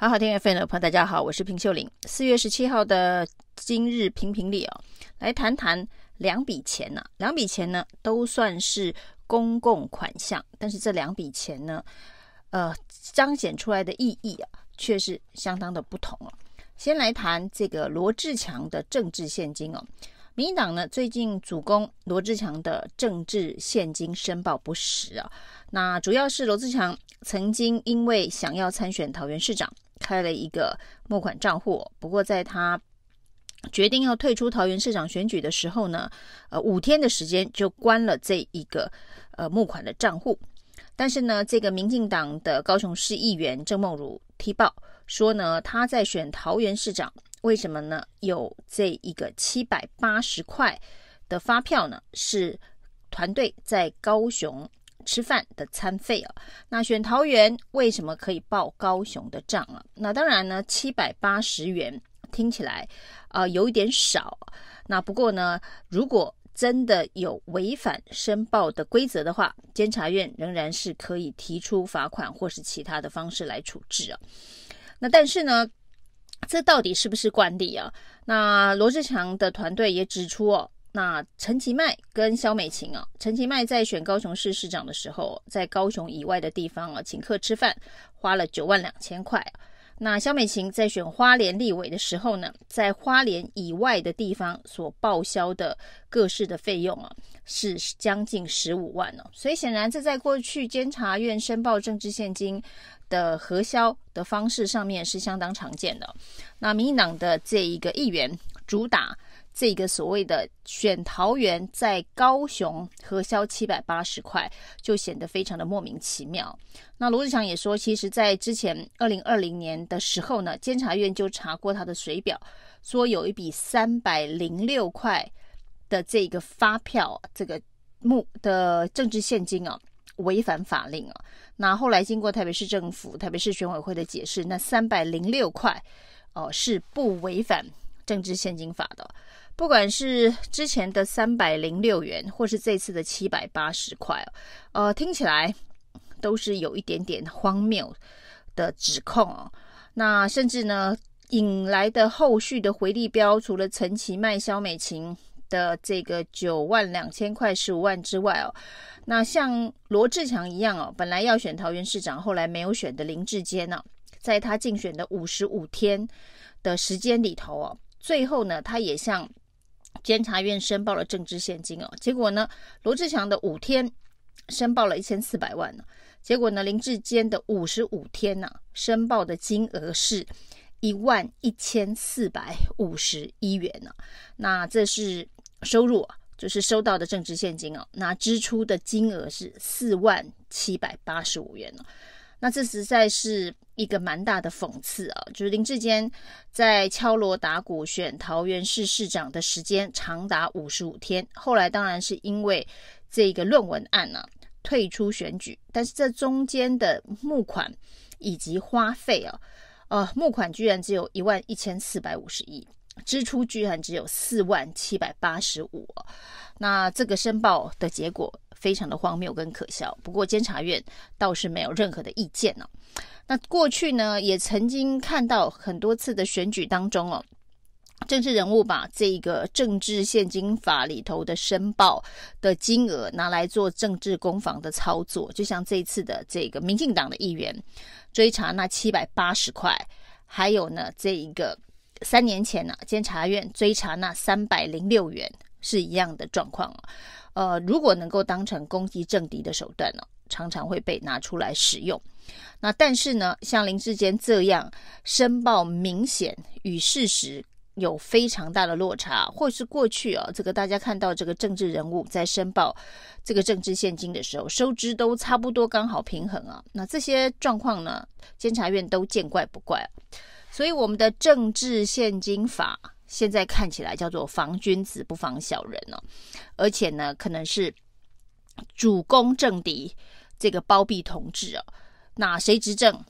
好好听 FM 的朋友，大家好，我是平秀玲。四月十七号的今日评评理哦，来谈谈两笔钱呢、啊。两笔钱呢都算是公共款项，但是这两笔钱呢，呃，彰显出来的意义啊，却是相当的不同哦、先来谈这个罗志强的政治献金哦。民党呢最近主攻罗志强的政治献金申报不实啊，那主要是罗志强曾经因为想要参选桃园市长。开了一个募款账户，不过在他决定要退出桃园市长选举的时候呢，呃，五天的时间就关了这一个呃募款的账户。但是呢，这个民进党的高雄市议员郑梦如踢爆说呢，他在选桃园市长，为什么呢？有这一个七百八十块的发票呢？是团队在高雄。吃饭的餐费啊，那选桃园为什么可以报高雄的账啊？那当然呢，七百八十元听起来啊、有一点少。那不过呢，如果真的有违反申报的规则的话，监察院仍然是可以提出罚款或是其他的方式来处置啊。那但是呢，这到底是不是惯例啊？那罗志强的团队也指出哦。那陈其迈跟萧美琴啊，陈其迈在选高雄市市长的时候，在高雄以外的地方啊，请客吃饭，花了九万两千块。那萧美琴在选花莲立委的时候呢，在花莲以外的地方所报销的各式的费用啊，是将近十五万哦。所以显然，这在过去监察院申报政治献金的核销的方式上面是相当常见的。那民进党的这一个议员主打。这个所谓的选桃园在高雄核销七百八十块，就显得非常的莫名其妙。那罗志祥也说，其实，在之前二零二零年的时候呢，监察院就查过他的水表，说有一笔三百零六块的这个发票，这个目的政治现金啊，违反法令啊。那后来经过台北市政府、台北市选委会的解释，那三百零六块哦、是不违反政治献金法的。不管是之前的三百零六元，或是这次的七百八十块，呃，听起来都是有一点点荒谬的指控哦。那甚至呢，引来的后续的回力标，除了陈其迈、萧美琴的这个九万两千块、十五万之外哦，那像罗志强一样哦，本来要选桃园市长，后来没有选的林志坚呢，在他竞选的五十五天的时间里头哦，最后呢，他也向监察院申报了政治现金哦，结果呢，罗志祥的五天申报了一千四百万呢，结果呢，林志坚的五十五天呢，申报的金额是一万一千四百五十一元呢，那这是收入啊，就是收到的政治现金哦，那支出的金额是四万七百八十五元呢。那这实在是一个蛮大的讽刺啊！就是林志坚在敲锣打鼓选桃园市市长的时间长达五十五天，后来当然是因为这个论文案呢、啊、退出选举，但是这中间的募款以及花费啊，呃，募款居然只有一万一千四百五十一，支出居然只有四万七百八十五，那这个申报的结果。非常的荒谬跟可笑，不过监察院倒是没有任何的意见呢、那过去呢，也曾经看到很多次的选举当中哦，政治人物把这个政治献金法里头的申报的金额拿来做政治攻防的操作，就像这一次的这个民进党的议员追查那七百八十块，还有呢这一个三年前呢、啊，监察院追查那三百零六元是一样的状况啊。呃，如果能够当成攻击政敌的手段呢，常常会被拿出来使用。那但是呢，像林志坚这样申报明显与事实有非常大的落差，或是过去啊，这个大家看到这个政治人物在申报这个政治献金的时候，收支都差不多刚好平衡啊。那这些状况呢，监察院都见怪不怪。所以我们的政治献金法。现在看起来叫做防君子不防小人哦，而且呢，可能是主攻政敌，这个包庇同志哦。那谁执政，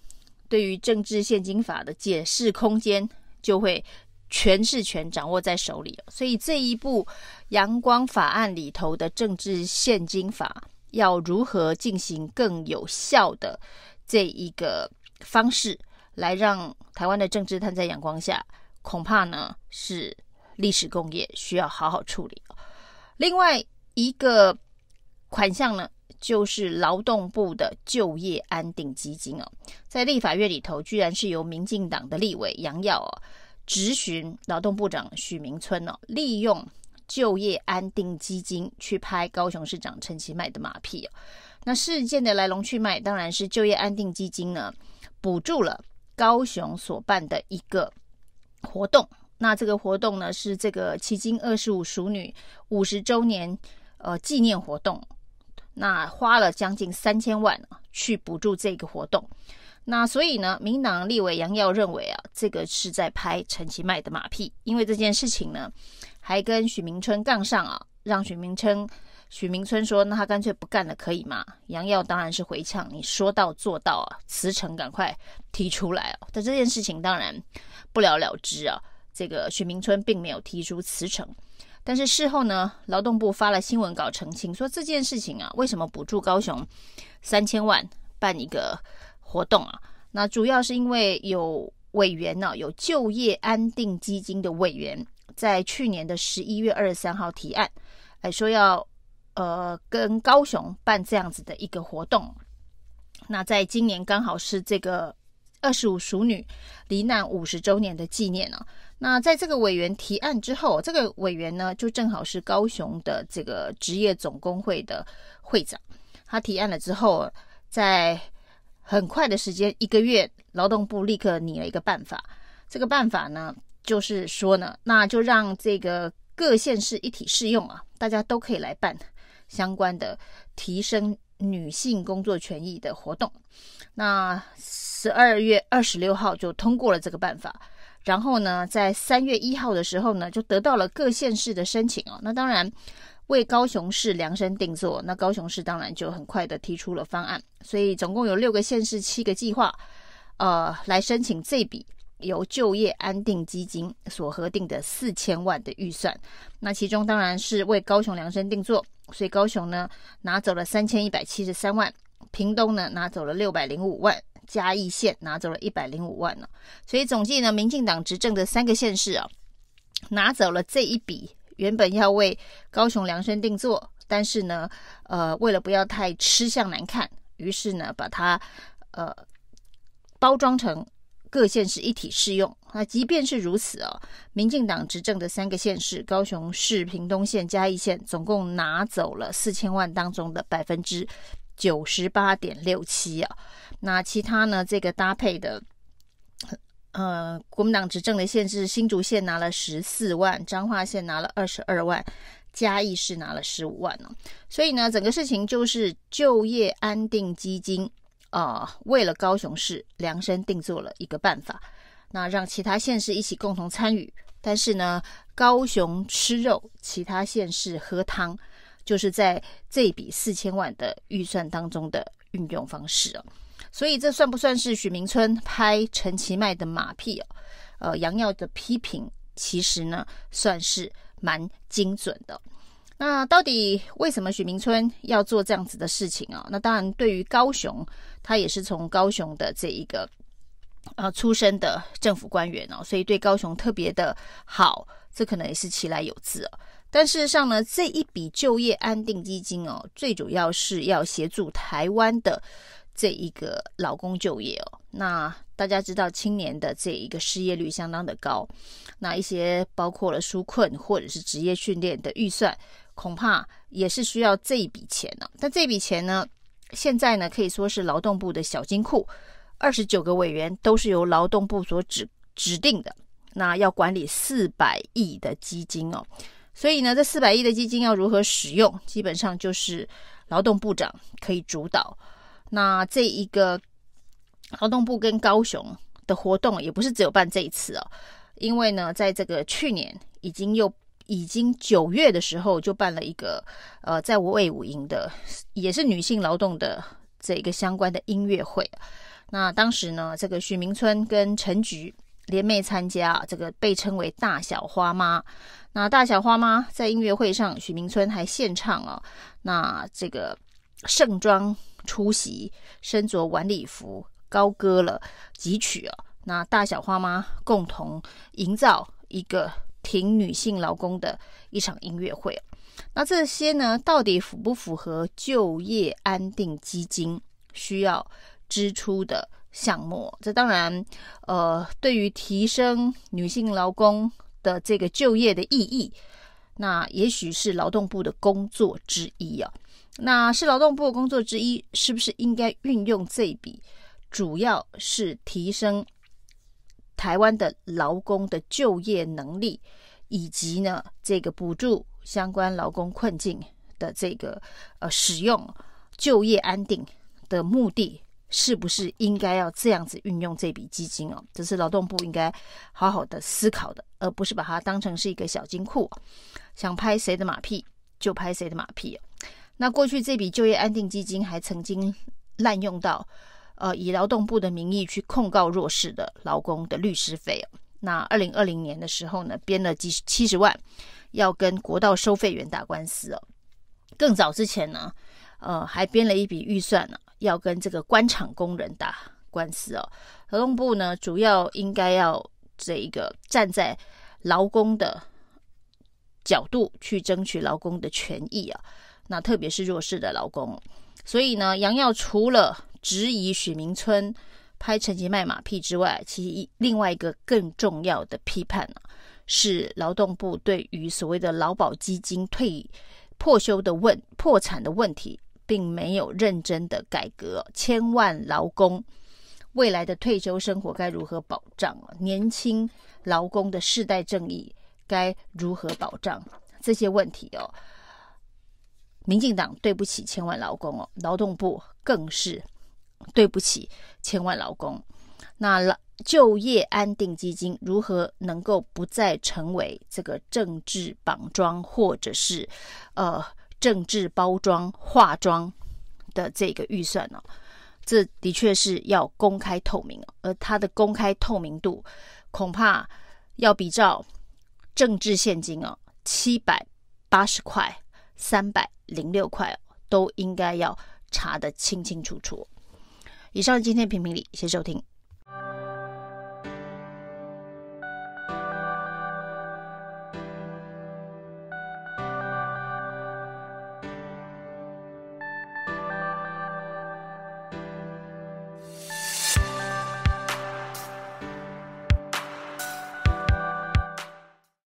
对于政治现金法的解释空间就会诠释权掌握在手里。所以这一部阳光法案里头的政治献金法，要如何进行更有效的这一个方式来让台湾的政治摊在阳光下，恐怕呢是历史工业，需要好好处理。另外一个款项呢，就是劳动部的就业安定基金哦，在立法院里头，居然是由民进党的立委杨耀哦，质询劳动部长许明春哦，利用就业安定基金去拍高雄市长陈其迈的马屁哦。那事件的来龙去脉，当然是就业安定基金呢，补助了高雄所办的一个活动。那这个活动呢，是这个迄今二十五熟女五十周年呃纪念活动。那花了将近三千万去补助这个活动，那所以呢，民党立委杨耀认为啊，这个是在拍陈其迈的马屁，因为这件事情呢，还跟许明春杠上啊，让许明春许明春说，那他干脆不干了，可以吗？杨耀当然是回呛，你说到做到啊，辞呈赶快提出来哦，但这件事情当然不了了之啊，这个许明春并没有提出辞呈。但是事后呢，劳动部发了新闻稿澄清，说这件事情啊，为什么补助高雄三千万办一个活动啊？那主要是因为有委员呢、有就业安定基金的委员，在去年的十一月二十三号提案，哎，说要呃跟高雄办这样子的一个活动。那在今年刚好是这个二十五熟女罹难五十周年的纪念呢、啊。那在这个委员提案之后，这个委员呢，就正好是高雄的这个职业总工会的会长。他提案了之后，在很快的时间，一个月，劳动部立刻拟了一个办法。这个办法呢，就是说呢，那就让这个各县市一体适用啊，大家都可以来办相关的提升女性工作权益的活动。那十二月二十六号就通过了这个办法。然后呢，在三月一号的时候呢，就得到了各县市的申请哦。那当然为高雄市量身定做，那高雄市当然就很快的提出了方案。所以总共有六个县市七个计划，呃，来申请这笔由就业安定基金所核定的四千万的预算。那其中当然是为高雄量身定做，所以高雄呢拿走了三千一百七十三万，屏东呢拿走了六百零五万。嘉义县拿走了一百零五万呢，所以总计呢，民进党执政的三个县市啊，拿走了这一笔原本要为高雄量身定做，但是呢，呃，为了不要太吃相难看，于是呢，把它呃包装成各县市一体适用。那即便是如此啊，民进党执政的三个县市，高雄市、屏东县、嘉义县，总共拿走了四千万当中的百分之九十八点六七啊。那其他呢？这个搭配的，呃，国民党执政的县市，新竹县拿了十四万，彰化县拿了二十二万，嘉义市拿了十五万呢。所以呢，整个事情就是就业安定基金啊、为了高雄市量身定做了一个办法，那让其他县市一起共同参与。但是呢，高雄吃肉，其他县市喝汤，就是在这笔四千万的预算当中的运用方式哦。所以这算不算是许明春拍陈其迈的马屁哦？呃，杨耀的批评其实呢算是蛮精准的。那到底为什么许明春要做这样子的事情啊？那当然，对于高雄，他也是从高雄的这一个呃出身的政府官员哦，所以对高雄特别的好，这可能也是其来有自哦。但事实上呢，这一笔就业安定基金哦，最主要是要协助台湾的。这一个劳工就业哦，那大家知道青年的这一个失业率相当的高，那一些包括了纾困或者是职业训练的预算，恐怕也是需要这一笔钱呢。但这笔钱呢，现在呢可以说是劳动部的小金库，二十九个委员都是由劳动部所指指定的，那要管理四百亿的基金哦，所以呢，这四百亿的基金要如何使用，基本上就是劳动部长可以主导。那这一个劳动部跟高雄的活动也不是只有办这一次哦，因为呢，在这个去年已经又已经九月的时候就办了一个呃，在卫武营的也是女性劳动的这个相关的音乐会。那当时呢，这个许明春跟陈菊联袂参加，这个被称为“大小花妈”。那大小花妈在音乐会上，许明春还献唱哦，那这个盛装。出席，身着晚礼服，高歌了几曲啊，那大小花妈共同营造一个挺女性劳工的一场音乐会。那这些呢，到底符不符合就业安定基金需要支出的项目？这当然，呃，对于提升女性劳工的这个就业的意义，那也许是劳动部的工作之一啊。那是劳动部的工作之一，是不是应该运用这笔？主要是提升台湾的劳工的就业能力，以及呢，这个补助相关劳工困境的这个呃使用就业安定的目的，是不是应该要这样子运用这笔基金哦？这是劳动部应该好好的思考的，而不是把它当成是一个小金库，想拍谁的马屁就拍谁的马屁。那过去这笔就业安定基金还曾经滥用到。呃，以劳动部的名义去控告弱势的劳工的律师费。那二零二零年的时候呢，编了几七十万，要跟国道收费员打官司哦。更早之前呢，呃，还编了一笔预算呢，要跟这个官厂工人打官司哦。劳动部呢，主要应该要这一个站在劳工的角度去争取劳工的权益啊。那特别是弱势的劳工，所以呢，杨耀除了质疑许明春拍陈其迈马屁之外，其实另外一个更重要的批判呢，是劳动部对于所谓的劳保基金退破休的问破产的问题，并没有认真的改革。千万劳工未来的退休生活该如何保障？年轻劳工的世代正义该如何保障？这些问题哦，民进党对不起千万劳工哦，劳动部更是。对不起，千万劳工。那劳就业安定基金如何能够不再成为这个政治绑桩，或者是呃政治包装化妆的这个预算呢？这的确是要公开透明，而它的公开透明度恐怕要比照政治现金哦，七百八十块、三百零六块都应该要查得清清楚楚。以上今天评评理，谢谢收听。